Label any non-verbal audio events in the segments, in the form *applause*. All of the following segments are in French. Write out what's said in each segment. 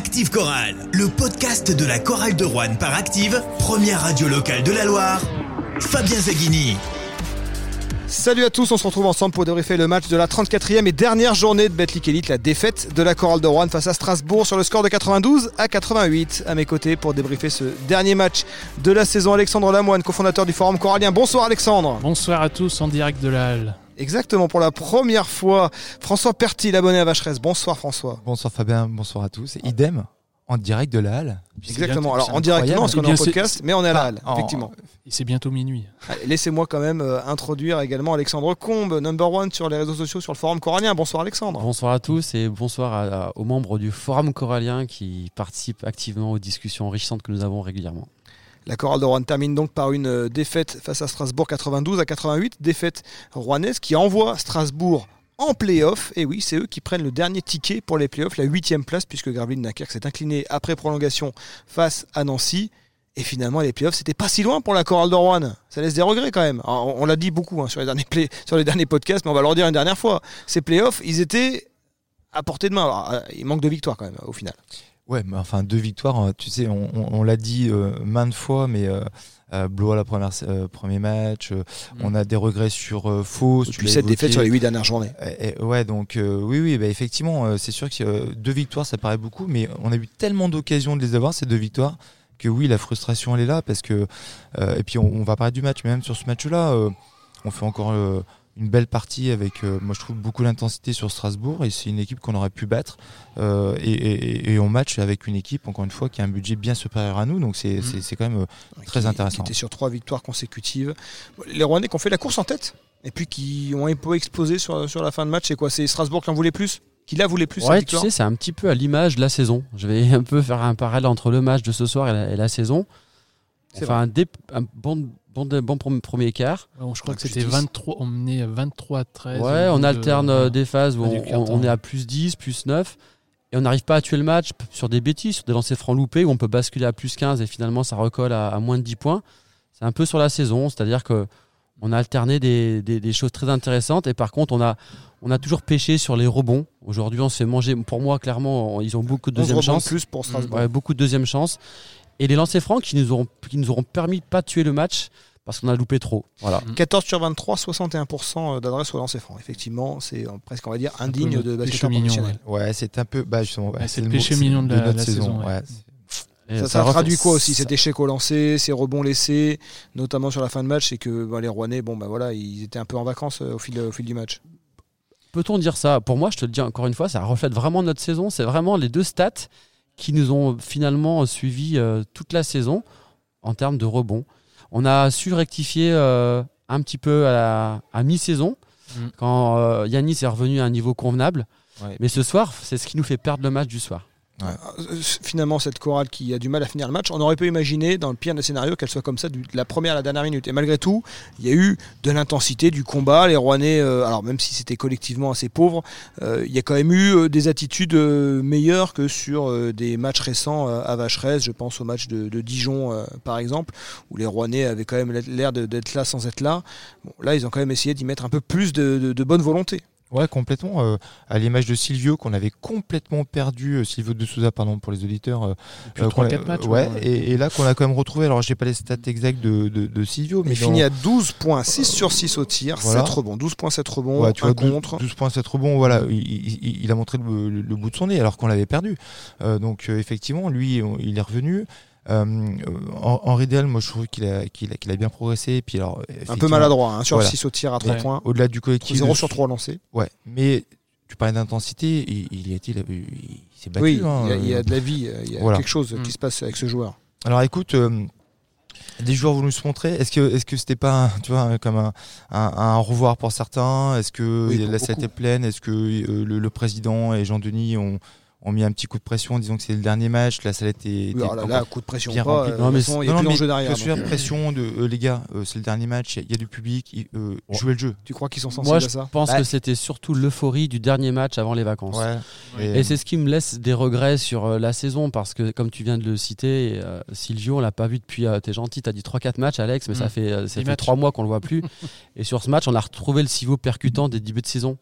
Active Chorale, le podcast de la chorale de Rouen par Active, première radio locale de la Loire. Fabien Zaghini. Salut à tous, on se retrouve ensemble pour débriefer le match de la 34e et dernière journée de Betclic Elite, la défaite de la chorale de Rouen face à Strasbourg sur le score de 92 à 88. À mes côtés pour débriefer ce dernier match de la saison, Alexandre Lamoine, cofondateur du Forum Corallien. Bonsoir Alexandre. Bonsoir à tous en direct de la Halle. Exactement, pour la première fois, François Perty, l'abonné à Vacheresse. Bonsoir François. Bonsoir Fabien, bonsoir à tous. Idem, en direct de la Halle. Exactement, alors en direct, non, parce qu'on est en podcast, mais on est à la Halle, effectivement. C'est bientôt minuit. Laissez-moi quand même euh, introduire également Alexandre Combe, number one sur les réseaux sociaux, sur le Forum Corallien. Bonsoir Alexandre. Bonsoir à tous et bonsoir aux membres du Forum Corallien qui participent activement aux discussions enrichissantes que nous avons régulièrement. La chorale de Rouen termine donc par une euh, défaite face à Strasbourg 92 à 88, défaite rouennaise qui envoie Strasbourg en play-off. Et oui, c'est eux qui prennent le dernier ticket pour les play-offs, la huitième place, puisque Gravelines Dunkerque s'est incliné après prolongation face à Nancy. Et finalement, les playoffs, c'était pas si loin pour la chorale de Rouen. Ça laisse des regrets quand même. on, l'a dit beaucoup hein, sur, les derniers play, sur les derniers podcasts, mais on va leur dire une dernière fois. Ces playoffs, ils étaient à portée de main. Euh, il manque de victoires quand même au final. Ouais, mais enfin deux victoires, euh, tu sais, on, l'a dit euh, maintes fois, mais euh, euh Blois la première premier match, mm. on a des regrets sur Faux. Tu puis cette défaite sur les huit dernières journées. ouais, donc oui, oui, bah, effectivement, c'est sûr que deux victoires, ça paraît beaucoup, mais on a eu tellement d'occasions de les avoir ces deux victoires que oui, la frustration elle est là parce que et puis on, on va parler du match, mais même sur ce match-là, on fait encore une belle partie avec, euh, moi je trouve, beaucoup d'intensité sur Strasbourg et c'est une équipe qu'on aurait pu battre. Euh, et, on match avec une équipe, encore une fois, qui a un budget bien supérieur à nous, donc c'est mmh. quand même euh, très intéressant. Qui était sur trois victoires consécutives. Les Rouennais qui ont fait la course en tête et puis qui ont un peu explosé sur, sur la fin de match, c'est quoi? C'est Strasbourg qui en voulait plus? Qui la voulait plus Ouais, tu sais, c'est un petit peu à l'image de la saison. Je vais *laughs* un peu faire un parallèle entre le match de ce soir et la, saison. Enfin, un, un bon Bon, bon premier quart. je crois que c'était 23, on menait 23 à 13. Ouais, on alterne euh, des phases où on, est à plus 10, plus 9. Et on n'arrive pas à tuer le match sur des bêtises, sur des lancers francs loupés où on peut basculer à plus 15 et finalement ça recolle à, moins de 10 points. C'est un peu sur la saison, c'est-à-dire que on a alterné des, des, choses très intéressantes et par contre on a, on a toujours pêché sur les rebonds. Aujourd'hui on se fait manger, pour moi clairement ils ont beaucoup de deuxième chance. plus pour Ouais, beaucoup de deuxième chance et les lancers francs qui nous auront, qui nous auront permis de pas tuer le match parce qu'on a loupé trop. Voilà. 14 sur 23, 61% d'adresse au lancer franc. Effectivement, c'est euh, presque, on va dire, indigne de basket professionnel. Ouais, c'est un peu. Bah, justement, c'est le, péché mignon de, la, saison. Ça, ça, traduit quoi aussi cet échec au lancer, ces rebonds laissés, notamment sur la fin de match, c'est que bah, les Rouennais, bon bah voilà, ils étaient un peu en vacances euh, au fil, au fil du match. Peut-on dire ça? Pour moi, je te le dis encore une fois, ça reflète vraiment notre saison. C'est vraiment les deux stats qui nous ont finalement suivi euh, toute la saison en termes de rebond. On a su rectifier euh, un petit peu à, mi-saison mm. quand euh, Yanis est revenu à un niveau convenable. Mais ce soir, c'est ce qui nous fait perdre le match du soir. Euh, finalement, cette chorale qui a du mal à finir le match, on aurait pu imaginer, dans le pire des scénarios, qu'elle soit comme ça de la première à la dernière minute. Et malgré tout, il y a eu de l'intensité, du combat. Les Rouennais, euh, alors même si c'était collectivement assez pauvre, euh, il y a quand même eu des attitudes meilleures que sur des matchs récents à Vacheresse. Je pense au match de, Dijon, par exemple, où les Rouennais avaient quand même l'air d'être là sans être là. Là, ils ont quand même essayé d'y mettre un peu plus de bonne volonté. Ouais, complètement. Euh, à l'image de Silvio, qu'on avait complètement perdu, euh, Silvio de Souza, pardon, pour les auditeurs. Euh, Depuis 3-4 matchs. Ouais, et, là qu'on a quand même retrouvé, alors j'ai pas les stats exacts de, de, Silvio, mais. Il finit à 12 points, 6 sur 6 au tir, voilà. 7 rebonds, 12 points, 7 rebonds, ouais, tu un vois, contre. 12 points, 7 rebonds, voilà, il, il, a montré le, le, bout de son nez alors qu'on l'avait perdu. donc effectivement, lui, il est revenu. Euh, Henri Del, moi je trouve qu'il a, qu'il a, qu'il a, bien progressé. Puis alors, un peu maladroit, hein, sur 6 au tir à 3 points. Au-delà du collectif. 0 sur 3 lancés. Ouais, mais tu parlais d'intensité, il, il, il, s'est battu. Oui, hein, il, y a, de la vie, il y a quelque chose qui mm. se passe avec ce joueur. Alors écoute, euh, des joueurs voulu se montrer. Est-ce que est-ce que c'était pas tu vois comme un, un, un revoir pour certains? Est-ce que la salle était pleine? Est-ce que euh, le, le, président et Jean Denis ont ont mis un petit coup de pression en disant que c'est le dernier match. La salle était. Oui, alors là, coup de pression pas. Euh, non, mais il y a plus d'enjeu derrière. Je suis pression de euh, les gars, euh, c'est le dernier match, il y, a du public, euh, jouez le jeu. Tu crois qu'ils sont sensibles à ça Moi, je pense que c'était surtout l'euphorie du dernier match avant les vacances. Ouais. Et, c'est ce qui me laisse des regrets sur la saison parce que, comme tu viens de le citer, Silvio, on l'a pas vu depuis. T'es gentil, t'as dit 3-4 matchs, Alex, mais ça mm. fait, ça fait 3 mois qu'on le voit plus. et sur ce match, on a retrouvé le Silvio percutant des débuts de saison.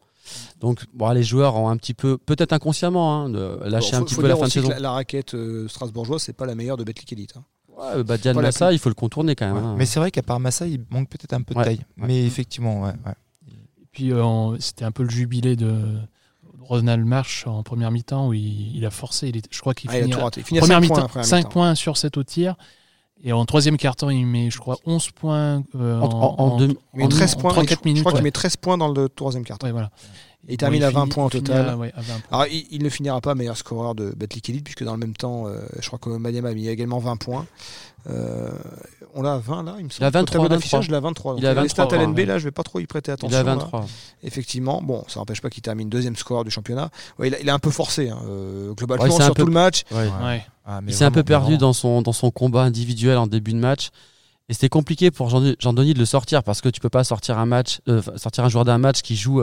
Donc, bon, les joueurs ont un petit peu, peut-être inconsciemment, hein, de lâcher un petit peu la fin de saison. La, raquette euh, strasbourgeoise, c'est pas la meilleure de Betclic Elite. Hein. Ouais, bah, Diane Massa, il faut le contourner quand même. Hein. Mais c'est vrai qu'à part Massa, il manque peut-être un peu de taille. Mais effectivement, ouais. Et puis, euh, c'était un peu le jubilé de. Ronald March en première mi-temps où il, a forcé. Il je crois qu'il ah, finit, à, première mi-temps, 5 points sur 7 au tir. Et en troisième quart-temps, il met, je crois, 11 points. Euh, en, il met 13 points. 34 minutes. Je crois qu'il met 13 points dans le troisième quart-temps. voilà. Il termine à 20 points au total. Alors, il, ne finira pas meilleur scoreur de Betclic Elite, puisque dans le même temps, euh, je crois que Maniama a mis également 20 points. Euh, on l'a à 20 là, il me semble. Il a 23. Au d'affichage, il a 23. il a 23, les stats LNB, là, je vais pas trop y prêter attention. Il a 23. Effectivement, bon, ça n'empêche pas qu'il termine deuxième scoreur du championnat. Ouais, il, a, il, a, un peu forcé, hein, euh, globalement, sur tout le match. Ah, il s'est un peu perdu dans son, dans son combat individuel en début de match. Et c'était compliqué pour Jean-Denis de le sortir parce que tu peux pas sortir un match, euh, sortir un joueur d'un match qui joue,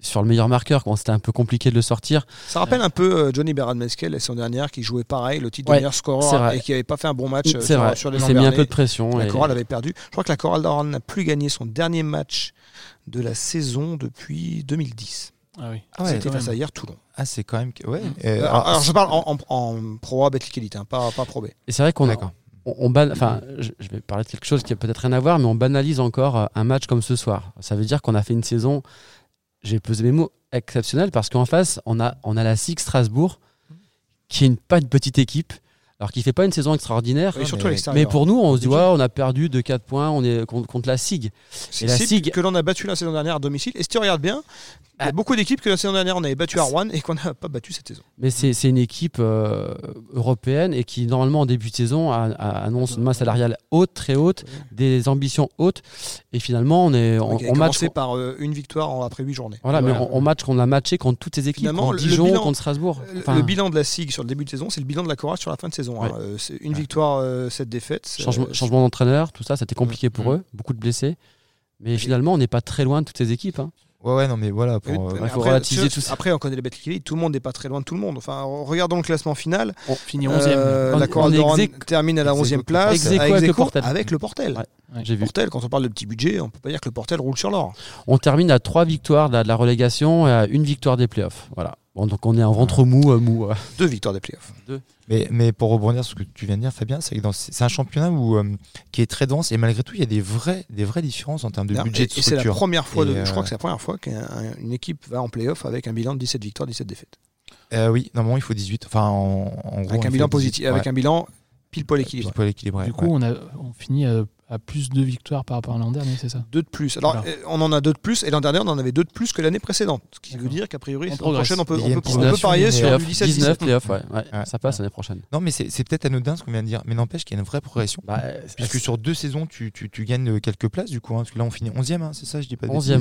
sur le meilleur marqueur, quand c'était un peu compliqué de le sortir. Ça rappelle un peu euh, Johnny Berard Meskel la saison dernière qui jouait pareil, le titre de meilleur scoreur et qui n'avait pas fait un bon match euh, sur, sur, les Il s'est mis un peu de pression. La Chorale avait perdu. Je crois que la Chorale d'Oran n'a plus gagné son dernier match de la saison depuis 2010. Ah oui. Ah C'était face à hier Toulon. Ah, c'est quand même. Ouais. Euh, alors, je parle en, en, Pro A Betclic Elite, hein, pas, pas Pro B. Et c'est vrai qu'on a. On, enfin, je, je, vais parler de quelque chose qui a peut-être rien à voir, mais on banalise encore un match comme ce soir. Ça veut dire qu'on a fait une saison, j'ai pesé mes mots, exceptionnel parce qu'en face, on a, on a la Six Strasbourg, qui n'est pas une petite équipe, alors qui fait pas une saison extraordinaire. mais, pour nous, on se dit, ouais, on a perdu de 4 points on est contre, la SIG. Et la SIG que l'on a battu la saison dernière à domicile. Et si tu regardes bien, il y a ah. beaucoup d'équipes que la saison dernière on avait battu à Rouen et qu'on n'a pas battu cette saison. Mais c'est une équipe euh, européenne et qui normalement en début de saison annonce une masse salariale haute, très haute, des ambitions hautes. Et finalement on est on, on match par euh, une victoire après 8 journées. Voilà, mais on, match qu'on a matché contre toutes ces équipes, contre Dijon, contre Strasbourg. le bilan de la SIG sur le début de saison, c'est le bilan de la Courage sur la fin de saison. Hein. Euh, c'est une victoire, cette défaite. Changement, d'entraîneur, tout ça, c'était compliqué pour eux, beaucoup de blessés. Mais finalement, on n'est pas très loin de toutes ces équipes. Hein. Ouais, ouais, non, mais voilà. Pour, euh, il faut relativiser tout ça. Après, on connaît les bêtes tout le monde n'est pas très loin de tout le monde. Enfin, regardons le classement final. On finit 11 e la de termine à la 11e place. avec, le Portel. Avec le Portel. J'ai vu. Portel, quand on parle de petit budget, on peut pas dire que le Portel roule sur l'or. On termine à 3 victoires de la relégation et à une victoire des playoffs. Voilà. Bon, donc on est en ventre mou. Euh, mou euh. Deux victoires des playoffs. Deux. Mais, mais pour rebondir sur ce que tu viens de dire, Fabien, c'est c'est un championnat où, euh, qui est très dense et malgré tout, il y a des, vrais, des vraies différences en termes de budget. Et, c'est la première fois, je crois que c'est la première fois qu'une équipe va en playoff avec un bilan de 17 victoires, 17 défaites. oui, normalement il faut 18. Enfin, en, gros, avec un bilan positif, avec un bilan pile poil équilibré. du coup, on, a, on finit à plus de victoires par rapport à l'an dernier, c'est ça? Deux de plus. Alors, euh, on en a deux de plus, et l'an dernier, on en avait deux de plus que l'année précédente. Ce qui veut dire qu'a priori, l'année prochaine, on peut, on peut, parier sur du 17 19 playoffs, ouais. Ça passe l'année prochaine. Non, mais c'est peut-être anodin ce qu'on vient de dire, mais n'empêche qu'il y a une vraie progression. Bah, puisque sur deux saisons, tu, tu, tu, gagnes quelques places, du coup, hein, parce que là, on finit 11e, hein, c'est ça, je dis pas de 11e,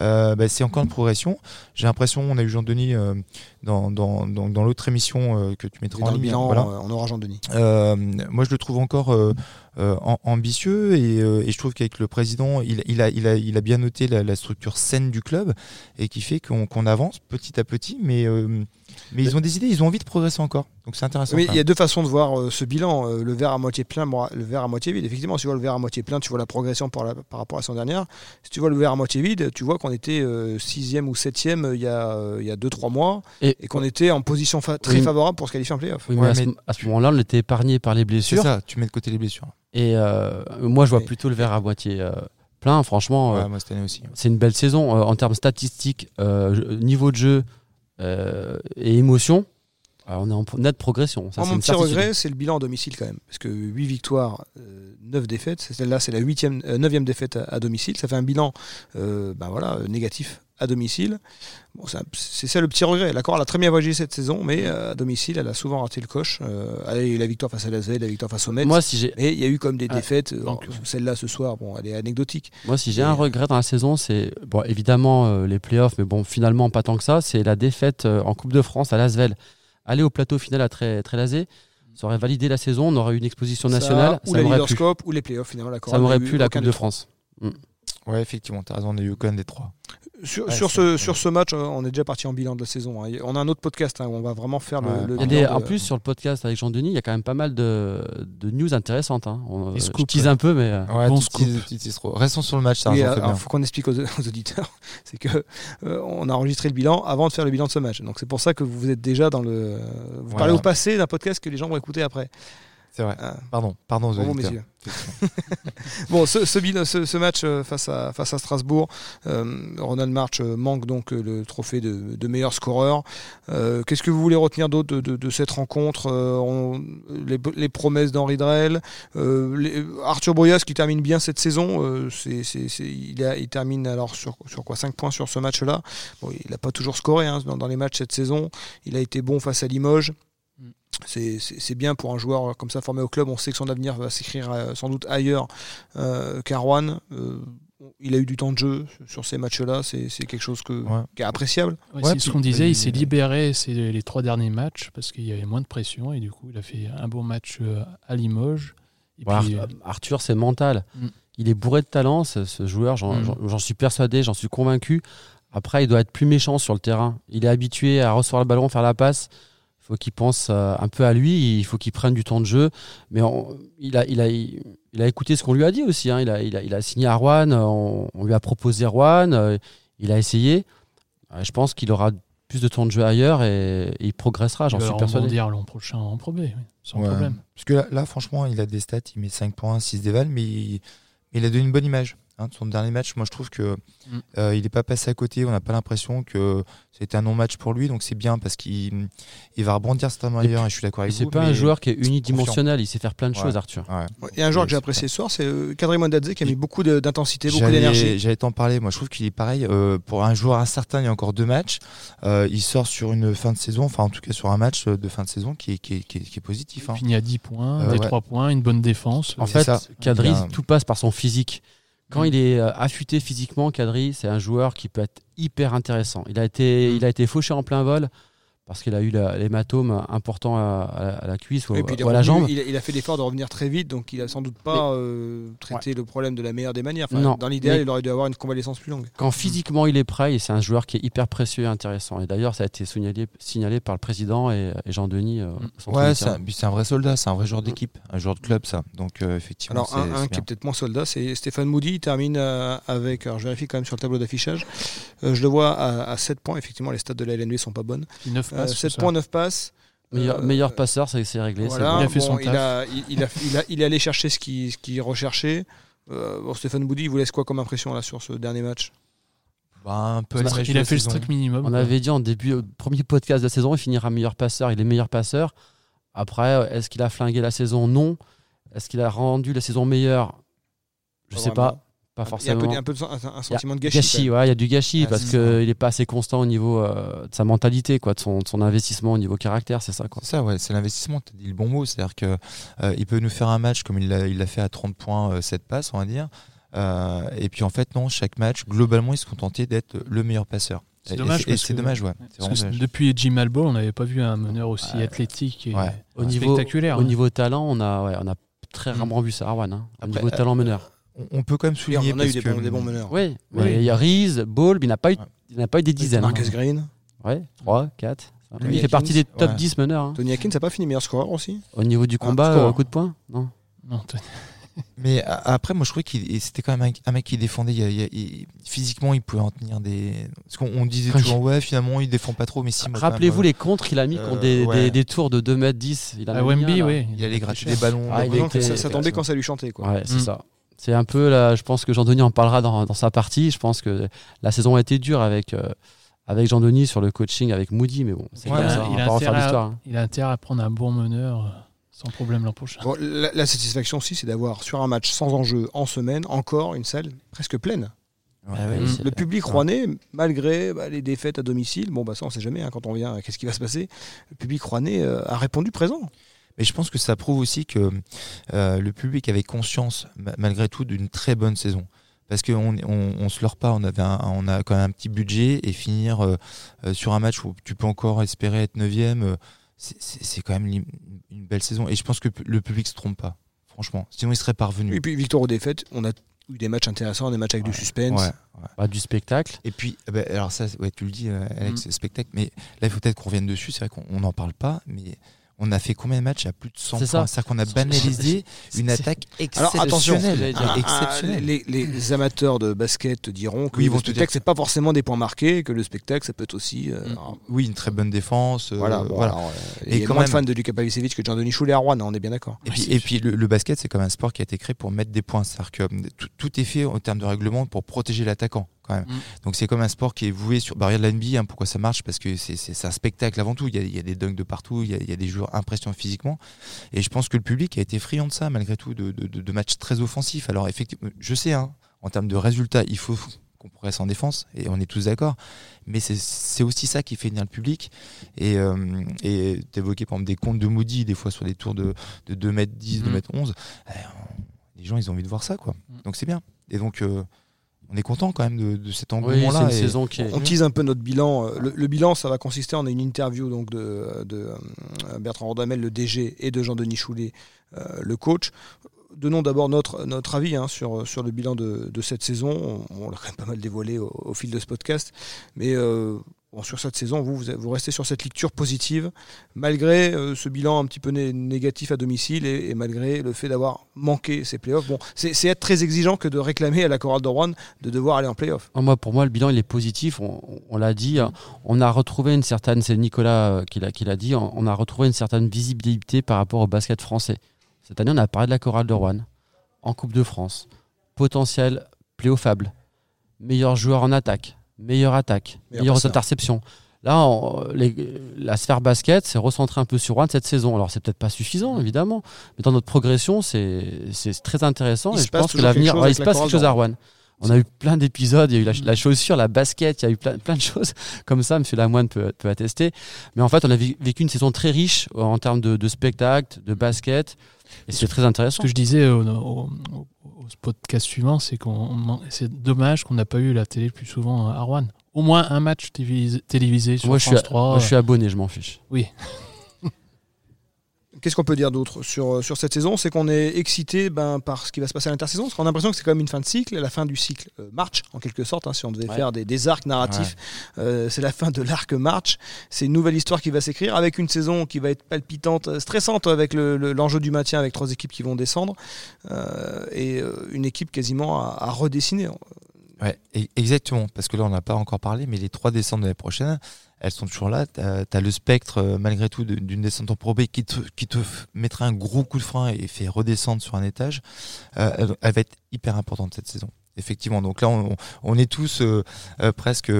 euh, bah, c'est encore une progression. J'ai l'impression, on a eu Jean-Denis euh, dans, dans, dans, l'autre émission que tu mettras en ligne. on aura Jean-Denis. moi, je le trouve encore euh, ambitieux euh, et, je trouve qu'avec le président, il, il, a, il, a, il a bien noté la, structure saine du club et qui fait qu'on avance petit à petit, mais, euh, mais ils ont des idées, ils ont envie de progresser encore. Donc c'est intéressant. Oui, il y a deux façons de voir ce bilan le verre à moitié plein, le verre à moitié vide. Effectivement, si tu vois le verre à moitié plein, tu vois la progression par, la, par rapport à son dernière. Si tu vois le verre à moitié vide, tu vois qu'on était sixième ou septième il y a il y a deux trois mois et, qu'on était en position très favorable pour se qualifier en playoff. Oui, à, ce, moment-là, on était épargné par les blessures. C'est ça, tu mets de côté les blessures. Et euh, moi, je vois plutôt le verre à moitié euh, plein. Franchement, euh, c'est une belle saison en termes statistiques, niveau de jeu et émotion. on est en nette progression. Ça, mon petit regret, c'est le bilan à domicile quand même. Parce que 8 victoires, 9 défaites. Celle-là, c'est la 8e, 9e défaite à, domicile. Ça fait un bilan ben voilà, négatif à domicile. Bon, c'est ça le petit regret. L'accord, elle a très bien voyagé cette saison, mais euh, à domicile, elle a souvent raté le coche. Euh, elle a eu la victoire face à Lasvel, la victoire face au Metz. Moi, si j'ai... Mais il y a eu comme des ah, défaites. Euh, celle-là, ce soir, bon, elle est anecdotique. Moi, si j'ai un regret dans la saison, c'est bon, évidemment les playoffs, mais bon, finalement, pas tant que ça. C'est la défaite en Coupe de France à Lasvel. Aller au plateau final à très, très lasé ça aurait validé la saison, on aurait eu une exposition nationale. ou la Leaderscope, ou les playoffs finalement. Ça m'aurait pu la Coupe de France. Mm. Ouais, effectivement, tu as raison, on a eu aucun des trois. Sur, sur, ce, sur ce match, euh, on est déjà parti en bilan de la saison. Hein. On a un autre podcast hein, où on va vraiment faire le, bilan. En plus, sur le podcast avec Jean-Denis, il y a quand même pas mal de, de news intéressantes. Hein. On, je tease un peu, mais. Euh, ouais, bon trop. Restons sur le match, ça. Il faut qu'on explique aux, auditeurs *laughs* c'est que euh, on a enregistré le bilan avant de faire le bilan de ce match. Donc c'est pour ça que vous êtes déjà dans le. Vous parlez au passé d'un podcast que les gens vont écouter après. C'est vrai. Ah. Pardon, pardon aux *laughs* bon, messieurs. bon, ce, ce, match euh, face à, face à Strasbourg, euh, Ronald March euh, manque donc le trophée de, meilleur scoreur. Qu'est-ce que vous voulez retenir d'autre de, cette rencontre les, promesses d'Henri Drell, Arthur Boyas qui termine bien cette saison. il, termine alors sur, sur quoi 5 points sur ce match-là. Bon, il n'a pas toujours scoré hein, dans, dans les matchs cette saison. Il a été bon face à Limoges c'est bien pour un joueur comme ça formé au club. On sait que son avenir va s'écrire euh, sans doute ailleurs euh, qu'à Rouen. Euh, il a eu du temps de jeu sur ces matchs-là. C'est quelque chose que, qui est appréciable. c'est ce qu'on disait. Il s'est libéré ces, les trois derniers matchs parce qu'il y avait moins de pression et du coup, il a fait un bon match à Limoges. Arthur, c'est mental. Mm. Il est bourré de talent, ce, joueur. Mm. J'en suis persuadé, j'en suis convaincu. Après, il doit être plus méchant sur le terrain. Il est habitué à recevoir le ballon, faire la passe. Il faut qu'il pense euh, un peu à lui, il faut qu'il prenne du temps de jeu. Mais il, a, il, a, il a écouté ce qu'on lui a dit aussi. Hein. Il, a, il, a, il, a, signé à Rouen, on, lui a proposé Rouen, euh, il a essayé. je pense qu'il aura plus de temps de jeu ailleurs et, il progressera, j'en suis persuadé. dire l'an prochain en premier, sans problème. Parce que là, là, franchement, il a des stats, il met 5 points, 6 déval, mais il, il a donné une bonne image. Hein, son dernier match, moi je trouve que mm. euh, il n'est pas passé à côté. On n'a pas l'impression que c'était un non-match pour lui, donc c'est bien parce qu'il il va rebondir certainement ailleurs. Et je suis d'accord avec vous. C'est pas un joueur qui est unidimensionnel. Il sait faire plein de choses, Arthur. Et un joueur que j'ai apprécié ce soir, c'est euh, Kadri Mondadze qui a mis beaucoup d'intensité, beaucoup d'énergie. J'allais t'en parler. Moi, je trouve qu'il est pareil euh, pour un joueur incertain. Il y a encore deux matchs. il sort sur une fin de saison, enfin en tout cas sur un match de fin de saison qui est, qui est, qui est, positif. Il hein. finit à 10 points, des 3 points, une bonne défense. En fait, Kadri, tout passe par son physique. Quand il est euh, affûté physiquement, Kadri, c'est un joueur qui peut être hyper intéressant. Il a été, il a été fauché en plein vol parce qu'il a eu l'hématome important à, la cuisse ou, à la jambe. Il, a fait l'effort de revenir très vite, donc il a sans doute pas euh, traité le problème de la meilleure des manières. dans l'idéal, il aurait dû avoir une convalescence plus longue. Quand physiquement il est prêt, c'est un joueur qui est hyper précieux et intéressant. Et d'ailleurs, ça a été signalé, signalé par le président et, Jean-Denis. Euh, mm. ouais, c'est un, vrai soldat, c'est un vrai joueur d'équipe, un joueur de club, ça. Donc euh, effectivement. Alors un, qui est peut-être moins soldat, c'est Stéphane Moody. Il termine avec, alors je vérifie quand même sur le tableau d'affichage, je le vois à, 7 points. Effectivement, les stats de la LNB sont pas bonnes. 9 7 points, 9 passes. Meilleur, euh, meilleur passeur, c'est réglé. il, a fait son il, a, il, a, il, est allé chercher ce qu'il recherchait. Euh, Stéphane Boudy, il vous laisse quoi comme impression là sur ce dernier match? Bah, un peu Il a fait le strict minimum. On avait dit en début, premier podcast de la saison, il finira meilleur passeur. Il est meilleur passeur. Après, est-ce qu'il a flingué la saison? Non. Est-ce qu'il a rendu la saison meilleure? Je ne sais pas. Pas forcément. Il y a un peu, un, sentiment de gâchis. il y a du gâchis parce qu'il n'est pas assez constant au niveau euh, de sa mentalité, quoi, de son, son, investissement au niveau caractère, c'est ça. C'est ça, ouais, c'est l'investissement, tu as dit le bon mot. C'est-à-dire qu'il euh, il peut nous faire un match comme il l'a fait à 30 points, 7 euh, passes, on va dire. et puis en fait, non, chaque match, globalement, il se contentait d'être le meilleur passeur. C'est dommage. c'est dommage, ouais. depuis Jim Albo, on n'avait pas vu un meneur aussi athlétique et au niveau, spectaculaire. Au hein. niveau talent, on a, on a très mm. rarement vu ça, Arwan. Hein, au niveau talent meneur on peut quand même souligner. on a eu des, bons, meneurs. Oui, il y a Reese, Ball, il n'a pas, eu, il pas eu des dizaines. Marcus hein. Green. Ouais, 3, 4. il fait partie des top 10 meneurs. Hein. Tony Akin, ça n'a pas fini meilleur scoreur aussi Au niveau du ah, combat, au coup de poing Non. Non, *laughs* Mais après, moi, je trouvais qu'il c'était quand même un, mec qui défendait. physiquement, il pouvait en tenir des. Parce qu'on disait toujours, ouais, finalement, il défend pas trop. Mais si. Rappelez-vous les contres qu'il a mis contre des, des, tours de 2m10. Il a à Wemby, oui. Il allait gratter des ballons. Ah, ça, tombait quand ça lui chantait. Quoi. Ouais, c'est mm. ça. C'est un peu là, je pense que Jean-Denis en parlera dans, sa partie. Je pense que la saison a été dure avec, euh, avec Jean-Denis sur le coaching avec Moody, mais bon, c'est comme ça, il, a hein. il a intérêt à prendre un bon meneur euh, sans problème l'an prochain. la, satisfaction aussi, c'est d'avoir sur un match sans enjeu en semaine encore une salle presque pleine. Ah le public rouennais, malgré bah, les défaites à domicile, bon bah ça on sait jamais hein, quand on vient, qu'est-ce qui va se passer. Le public rouennais euh, a répondu présent. Mais je pense que ça prouve aussi que euh, le public avait conscience, malgré tout, d'une très bonne saison. Parce qu'on on, on, se leurre pas, on, avait on a quand même un petit budget et finir euh, euh, sur un match où tu peux encore espérer être 9 c'est quand même une belle saison. Et je pense que le public se trompe pas franchement. Sinon, il serait parvenu. Et puis, victoire aux défaites, on a eu des matchs intéressants, des matchs avec du suspense. Bah, du spectacle. Et puis, eh ben, alors ça, ouais, tu le dis, euh, Alex, mm. spectacle, mais là, il faut peut-être qu'on revienne dessus. C'est vrai qu'on n'en parle pas, mais on a fait combien de matchs? À plus de 100 points C'est-à-dire qu'on a banalisé une attaque exceptionnelle. Alors, attention, les, les, amateurs de basket diront que le spectacle, c'est pas forcément des points marqués, que le spectacle, ça peut être aussi. Euh, mm. oui, une très bonne défense. Euh, voilà. voilà. il y a moins de fans de Lucas Pavicevic que Jean-Denis Choulet à Rouen, on est bien d'accord. Et puis, et puis le, basket, c'est comme un sport qui a été créé pour mettre des points. C'est-à-dire que tout, est fait en termes de règlement pour protéger l'attaquant. Quand même. Mm. Donc c'est comme un sport qui est voué sur. Bah, regarde la NBA, hein, pourquoi ça marche? Parce que c'est un spectacle avant tout. Il y a, il y a des dunks de partout, il y a, il y a des joueurs impressionnants physiquement. Et je pense que le public a été friand de ça, malgré tout, de, matchs très offensifs. Alors, effectivement, je sais, hein, en termes de résultats, il faut qu'on progresse en défense, et on est tous d'accord. Mais c'est aussi ça qui fait venir le public. Et euh, évoqué par exemple des comptes de Moody, des fois sur des tours de, de 2m10, 2m11. Eh, les gens, ils ont envie de voir ça, quoi. Mm. Donc c'est bien. Et donc, euh, on est content quand même de, cet engouement-là. saison qui On tease un peu notre bilan. Euh, le, bilan, ça va consister en une interview donc de, de euh, Bertrand Rodamel, le DG, et de Jean-Denis Choulet, euh, le coach. Donnons d'abord notre, notre avis hein, sur, sur le bilan de, cette saison. On, l'a quand même pas mal dévoilé au, fil de ce podcast. Mais sur cette saison, vous, vous, restez sur cette lecture positive, malgré euh, ce bilan un petit peu négatif à domicile et, malgré le fait d'avoir manqué ces playoffs. Bon, c'est être très exigeant que de réclamer à la Chorale de Rouen de devoir aller en playoff. Ah, moi, pour moi, le bilan, il est positif. On, l'a dit, on a retrouvé une certaine, c'est Nicolas euh, qui l'a dit, on, a retrouvé une certaine visibilité par rapport au basket français. Cette année, on a parlé de la Chorale de Rouen en Coupe de France. Potentiel playoffable. Meilleur joueur en attaque meilleure attaque, meilleure interception. Là, la sphère basket s'est recentrée un peu sur Rouen cette saison. Alors, c'est peut-être pas suffisant, évidemment, mais dans notre progression, c'est très intéressant. et je pense que l'avenir, il se passe quelque chose à Rouen. On a eu plein d'épisodes, il y a eu la, chaussure, la basket, il y a eu plein, plein de *laughs* choses comme ça, Monsieur Lamoine peut, peut, attester. Mais en fait, on a vécu une saison très riche en termes de, spectacle, de basket, et c'est très intéressant. Ce que je disais au, podcast suivant, c'est qu'on c'est dommage qu'on n'a pas eu la télé plus souvent à Rouen. Au moins un match télévisé sur France je suis, 3. Moi, je suis abonné, je m'en fiche. Oui. Qu'est-ce qu'on peut dire d'autre sur, sur cette saison? C'est qu'on est excité ben, par ce qui va se passer à l'intersaison, parce qu'on a l'impression que c'est quand même une fin de cycle. La fin du cycle euh, marche, en quelque sorte, hein, si on devait faire des, des, arcs narratifs. Euh, c'est la fin de l'arc marche. C'est une nouvelle histoire qui va s'écrire, avec une saison qui va être palpitante, euh, stressante, avec l'enjeu du maintien, avec trois équipes qui vont descendre, et une équipe quasiment à, à redessiner. Ouais, e-, exactement, parce que là on n'a pas encore parlé, mais les trois descentes de l'année prochaine, elles sont toujours là. Tu as, le spectre, euh, malgré tout, d'une descente en probé qui te, qui te mettra un gros coup de frein et fait redescendre sur un étage. Euh, elle, va être hyper importante cette saison. Effectivement, donc là, on, est tous euh, presque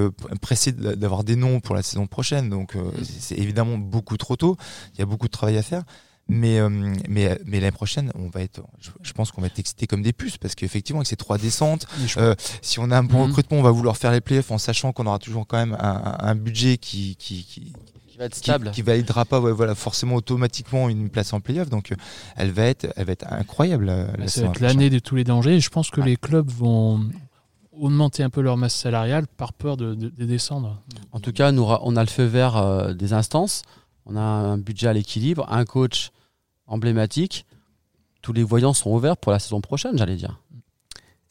pressés d'avoir des noms pour la saison prochaine. Donc, c'est évidemment beaucoup trop tôt. Il y a beaucoup de travail à faire. Mais, euh, mais, mais l'année prochaine, on va être, je, pense qu'on va être excité comme des puces parce qu'effectivement, avec ces trois descentes, euh, si on a un bon mhm. recrutement, on va vouloir faire les playoffs en sachant qu'on aura toujours quand même un, un budget qui, qui, qui qui va être stable, qui, validera pas voilà forcément automatiquement une place en playoff. Donc euh, elle va être, elle va être incroyable. La, ça va être l'année de tous les dangers. Et je pense que les clubs vont augmenter un peu leur masse salariale par peur de, de, descendre. En tout cas, nous, on a le feu vert des instances. On a un budget à l'équilibre, un coach emblématique. Tous les voyants sont ouverts pour la saison prochaine, j'allais dire.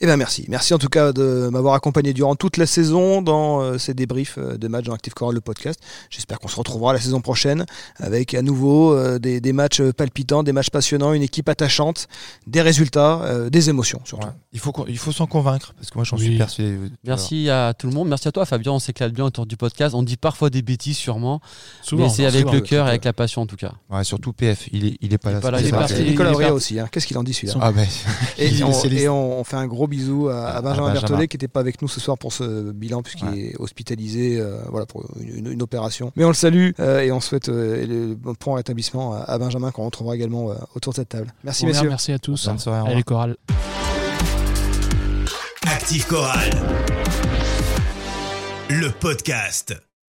Eh bien merci. Merci en tout cas de m'avoir accompagné durant toute la saison dans euh, ces débriefs euh, de matchs dans Active Coral, le podcast. J'espère qu'on se retrouvera la saison prochaine avec à nouveau euh, des, matchs palpitants, des matchs passionnants, une équipe attachante, des résultats, des émotions surtout. Il faut, il faut s'en convaincre parce que moi j'en suis persuadé. Merci à tout le monde. Merci à toi Fabien. On s'éclate bien autour du podcast. On dit parfois des bêtises sûrement. mais c'est avec le cœur et avec la passion en tout cas. Ouais, surtout PF. Il est, il est pas là. Il est parti. Nicolas aussi. Hein. Qu'est-ce qu'il en dit celui-là? Ah ben. et, *laughs* on, fait un gros bisous à, Benjamin, Berthollet qui n'était pas avec nous ce soir pour ce bilan puisqu'il est hospitalisé euh, voilà, pour une, opération. Mais on le salue euh, et on souhaite euh, le bon rétablissement à Benjamin qu'on retrouvera également autour de cette table. Merci messieurs. Merci à tous. Allez Coral. Active Coral. Le podcast.